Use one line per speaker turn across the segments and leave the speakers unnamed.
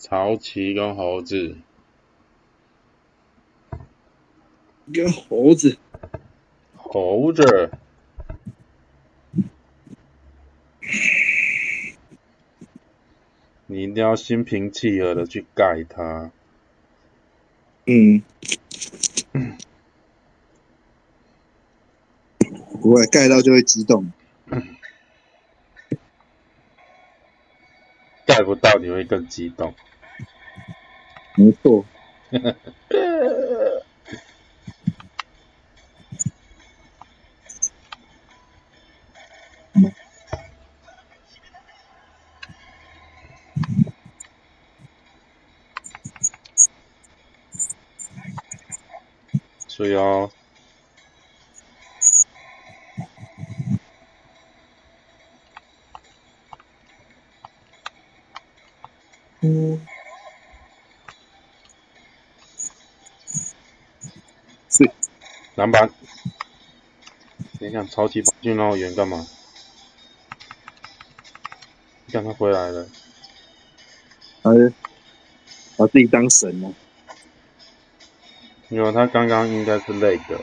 曹奇跟猴子，
跟猴子，
猴子，你一定要心平气和的去盖它。
嗯，不会盖到就会激动。
盖不到你会更激动。
没错。是
篮板。你想超级跑进那么远干嘛？你看他回来了。
哎，把自己当神了。
因为他刚刚应该是累的。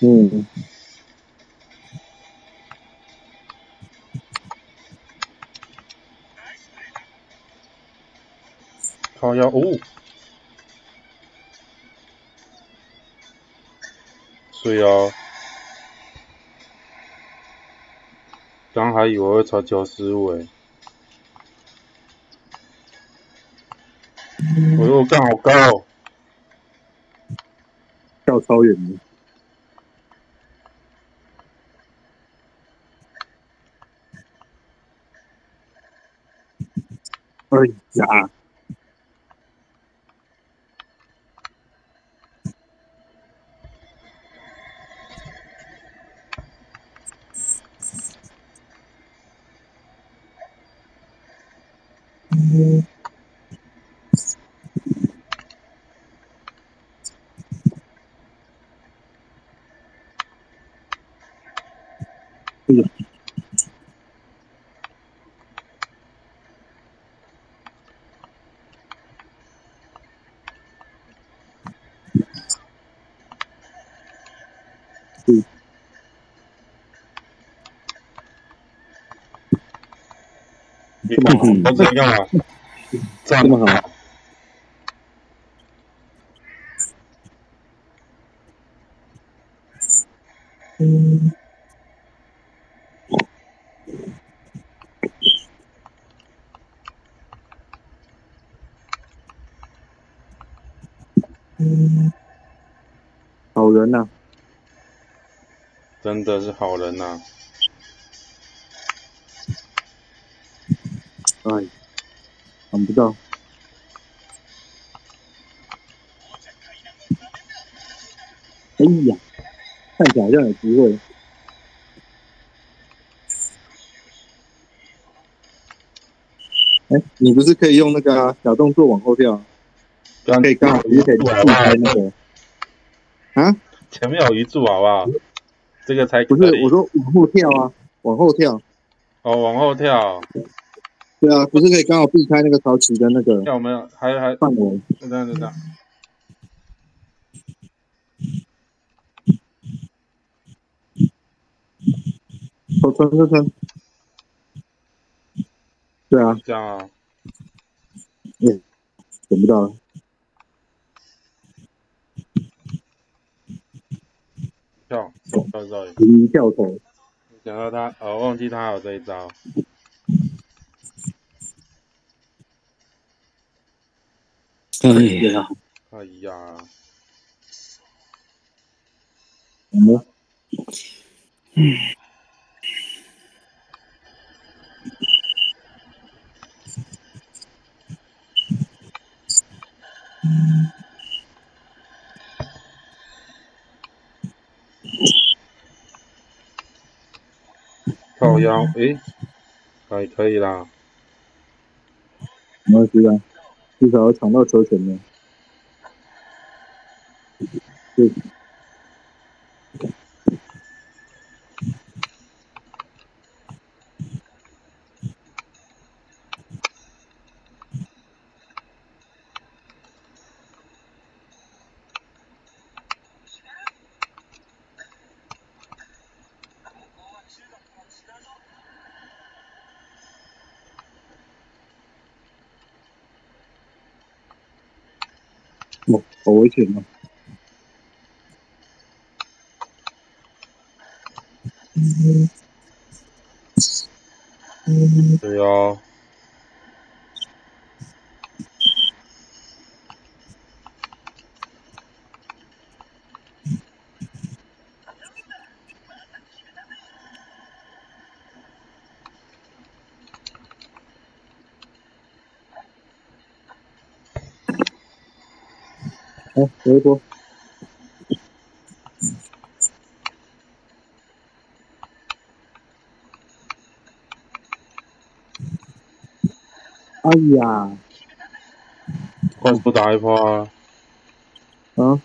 嗯。
靠腰哦，所以啊，刚还以为会传球失误诶，我说我干好高，
跳超远的，哎呀！
我这干嘛？
这么好。嗯。嗯。人呐！
真的是好人呐！
哎，看不到。哎呀，看起来好像有机会。哎，你不是可以用那个小动作往后跳？可以刚好也可以避开那个。啊？
前面有一柱，好不好？这个才
不是，我说往后跳啊，往后跳。
哦，往后跳。
对啊，不是可以刚好避开那个潮起的那个？
有没有？还还
范围？
等等等等。
我穿穿穿。对啊。
这样啊。
嗯，等不到。
跳，跳招。
一跳投。
想到他，哦，忘记他有这一招。
哎呀！
哎呀！
嗯。
腰，诶，还可以啦。
没关系啊。至少要抢到球权呢。对。哦，好危险啊！
对啊。
好，有一波。哎呀！
快速打一波啊！
啊！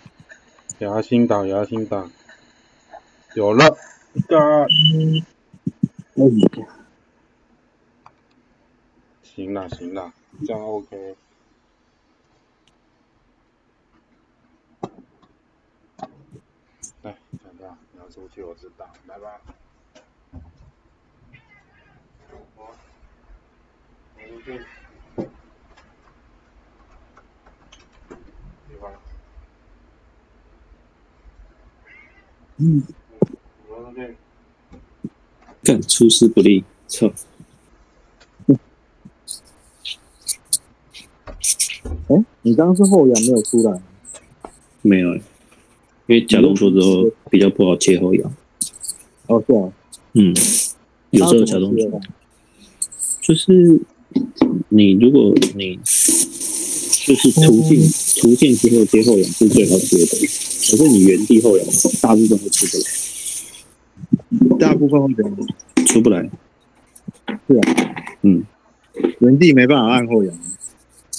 给他新打，牙心打。有了，干！
哎呀！
行了，行了，这样 OK。来，等下，你要出去，我知道，来吧。我，出去。对吧？
嗯。
我出去。
干，出师不利，操！
哎，你刚刚是后仰没有出来？
没有。因为假动作之后比较不好切后仰。
哦，是啊。
嗯，有时候假动作就是你如果你就是途径途径之后接后仰是最好接的，可是你原地后仰大部分会出不
来。大部分会
出不来？
是啊。
嗯，
原地没办法按后仰。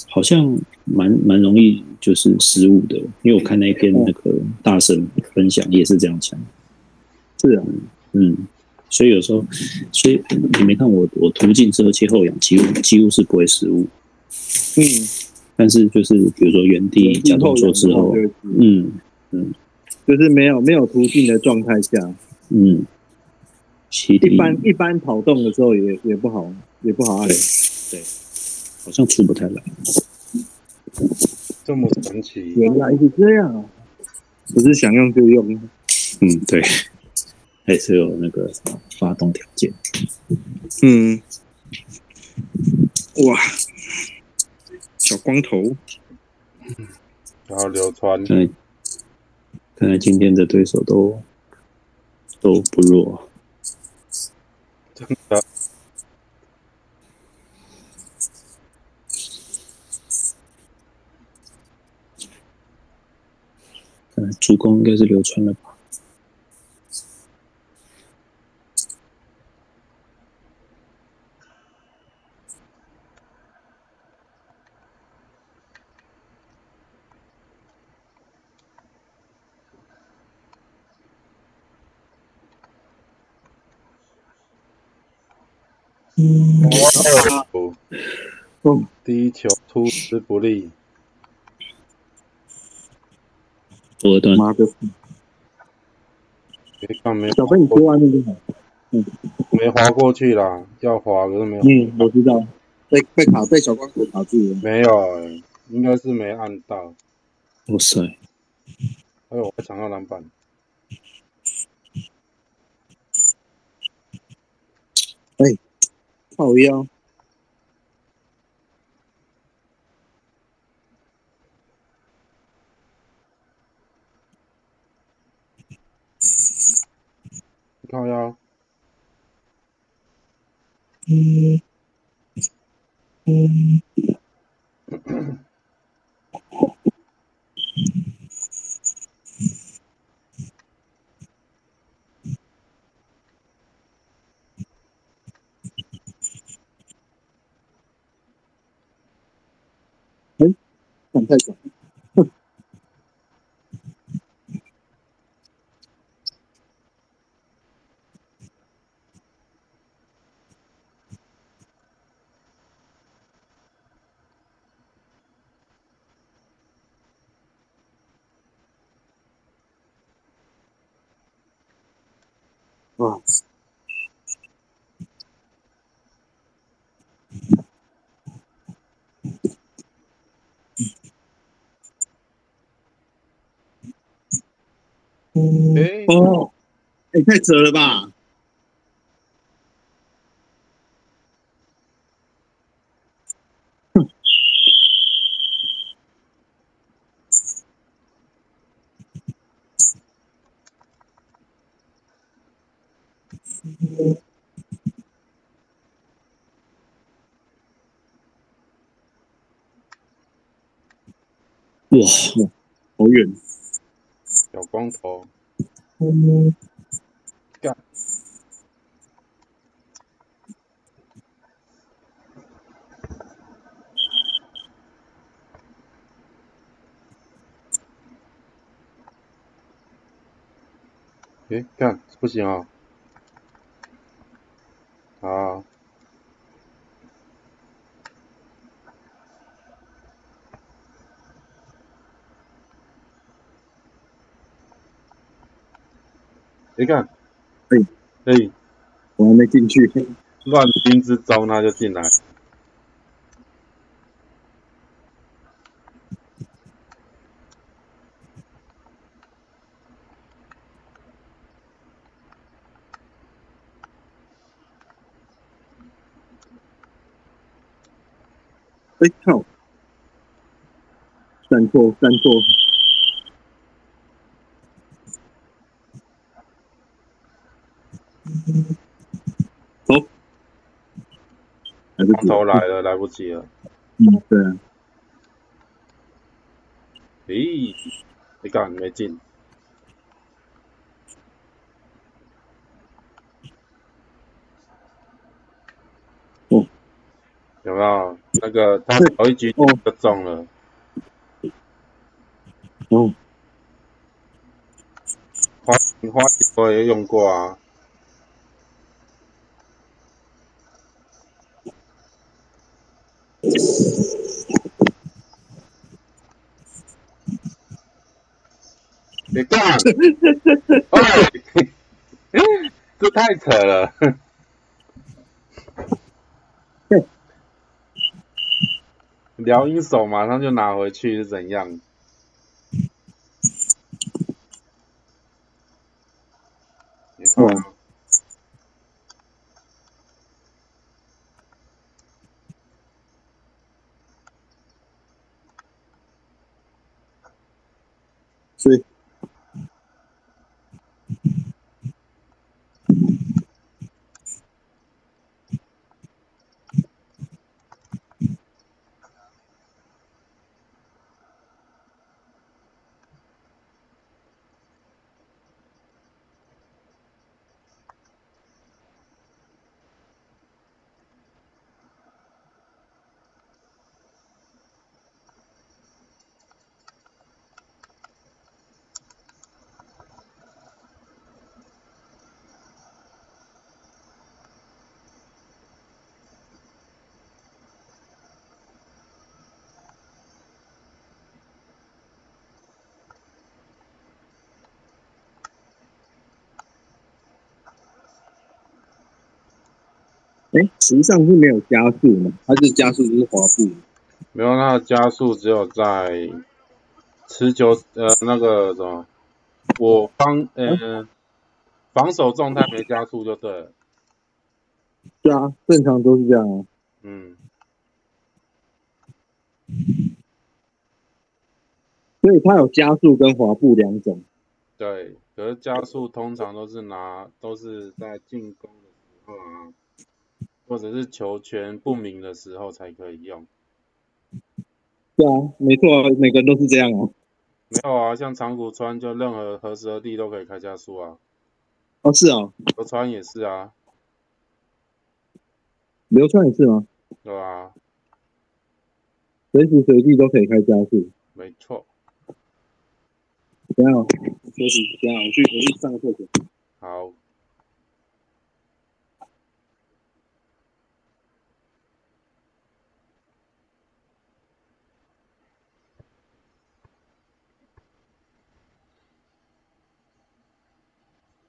好像蛮蛮容易就是失误的，因为我看那一篇那个大神分享也是这样讲。
是啊，
嗯，所以有时候，所以你没看我我途径之后切后仰，几乎几乎是不会失误。
嗯，
但是就是比如说原地假动作之后，嗯嗯，
就是没有没有途径的状态下，
嗯，
一般一般跑动的时候也也不好也不好按，
对。好像出不太来，
这么神奇，
原来是这样啊！不是想用就用，
嗯，对，还是有那个发动条件，
嗯，哇，小光头，
然后流川，
看来看来今天的对手都都不弱，
真的。
主公应该是流川了吧？
哦，第一球出师不利。
多段，
妈的！
没看没，
小飞你接外面就好。嗯，
没滑过去啦，要滑可是没有。
嗯，我知道，被被卡被小光头卡住了。
没有，应该是没按到。
哇塞！
哎呦，我抢到篮板。
哎，好腰。
靠呀！
嗯嗯。哎，看太哦，嗯，哦，哎，太扯了吧！
哇，
好远！
小光头，干！哎，干，不行啊！啊！你看，
哎
哎，
我还没进去，
乱兵之招他就进来。
哎靠！站错，站错。走，来不及，
头来了，来不及了。
嗯，对啊。
咦，你干没进？
哦，
有没有那个他头一局就中了？
哦，
花花我也用过啊。别干！这太扯了！聊一手马上就拿回去是怎样？没错。
是。哎，实际上是没有加速嘛？它是加速就是滑步，
没有，它的加速只有在持球呃那个什么，我方呃防守状态没加速就对了。
对啊，正常都是这样啊。
嗯。
所以它有加速跟滑步两种。
对，可是加速通常都是拿都是在进攻的时候啊。或者是球权不明的时候才可以用。
对啊，没错，每个人都是这样啊。
没有啊，像长谷川就任何何时何地都可以开加速啊。
哦，是啊。
流川也是啊。
流川也是吗？
对啊。
随时随地都可以开加速。
没错。
等下，休息，等下我去我去上个厕所。
好。